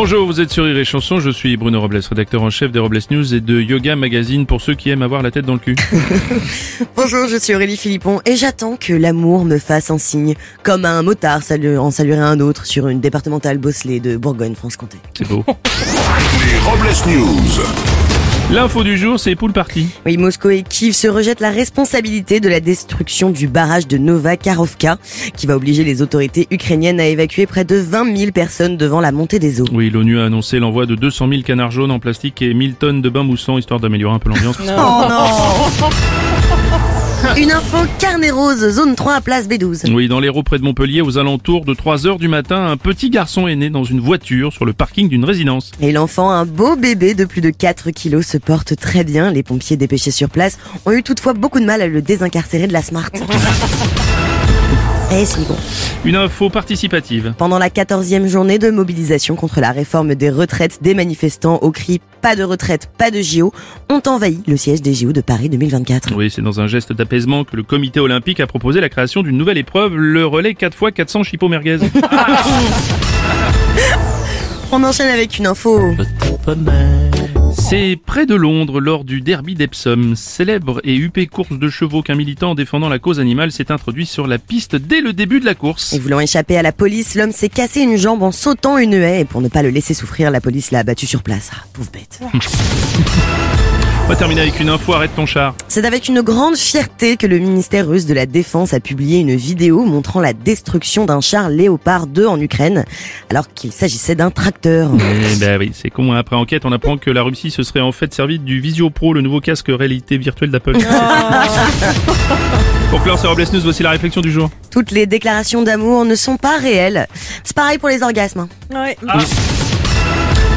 Bonjour, vous êtes sur Rire et Chanson, je suis Bruno Robles, rédacteur en chef des Robles News et de Yoga Magazine pour ceux qui aiment avoir la tête dans le cul. Bonjour, je suis Aurélie Philippon et j'attends que l'amour me fasse un signe, comme un motard salu- en saluerait un autre sur une départementale bosselée de Bourgogne-Franche-Comté. C'est beau. Les Robles News. L'info du jour, c'est Poule Party. Oui, Moscou et Kiev se rejettent la responsabilité de la destruction du barrage de Nova Karovka, qui va obliger les autorités ukrainiennes à évacuer près de 20 000 personnes devant la montée des eaux. Oui, l'ONU a annoncé l'envoi de 200 000 canards jaunes en plastique et 1000 tonnes de bain moussant, histoire d'améliorer un peu l'ambiance. Oh non Une info carnet rose, zone 3, place B12. Oui, dans l'Hérault près de Montpellier, aux alentours de 3 heures du matin, un petit garçon est né dans une voiture sur le parking d'une résidence. Et l'enfant, un beau bébé de plus de 4 kilos, se porte très bien. Les pompiers dépêchés sur place ont eu toutefois beaucoup de mal à le désincarcérer de la Smart. Eh, c'est bon. Une info participative. Pendant la 14e journée de mobilisation contre la réforme des retraites, des manifestants au cri pas de retraite, pas de JO ont envahi le siège des JO de Paris 2024. Oui, c'est dans un geste d'apaisement que le comité olympique a proposé la création d'une nouvelle épreuve, le relais 4x400 chipot merguez. On enchaîne avec une info. C'est près de Londres, lors du derby d'Epsom, célèbre et huppée course de chevaux qu'un militant défendant la cause animale s'est introduit sur la piste dès le début de la course. Et voulant échapper à la police, l'homme s'est cassé une jambe en sautant une haie et pour ne pas le laisser souffrir, la police l'a abattu sur place. Ah, pauvre bête. On va terminer avec une info, arrête ton char. C'est avec une grande fierté que le ministère russe de la Défense a publié une vidéo montrant la destruction d'un char Léopard 2 en Ukraine, alors qu'il s'agissait d'un tracteur. Eh ben oui, c'est con, hein. après enquête, on apprend que la Russie se serait en fait servi du Visio Pro, le nouveau casque réalité virtuelle d'Apple. Pour clore ce Robles News, voici la réflexion du jour. Toutes les déclarations d'amour ne sont pas réelles. C'est pareil pour les orgasmes. hein.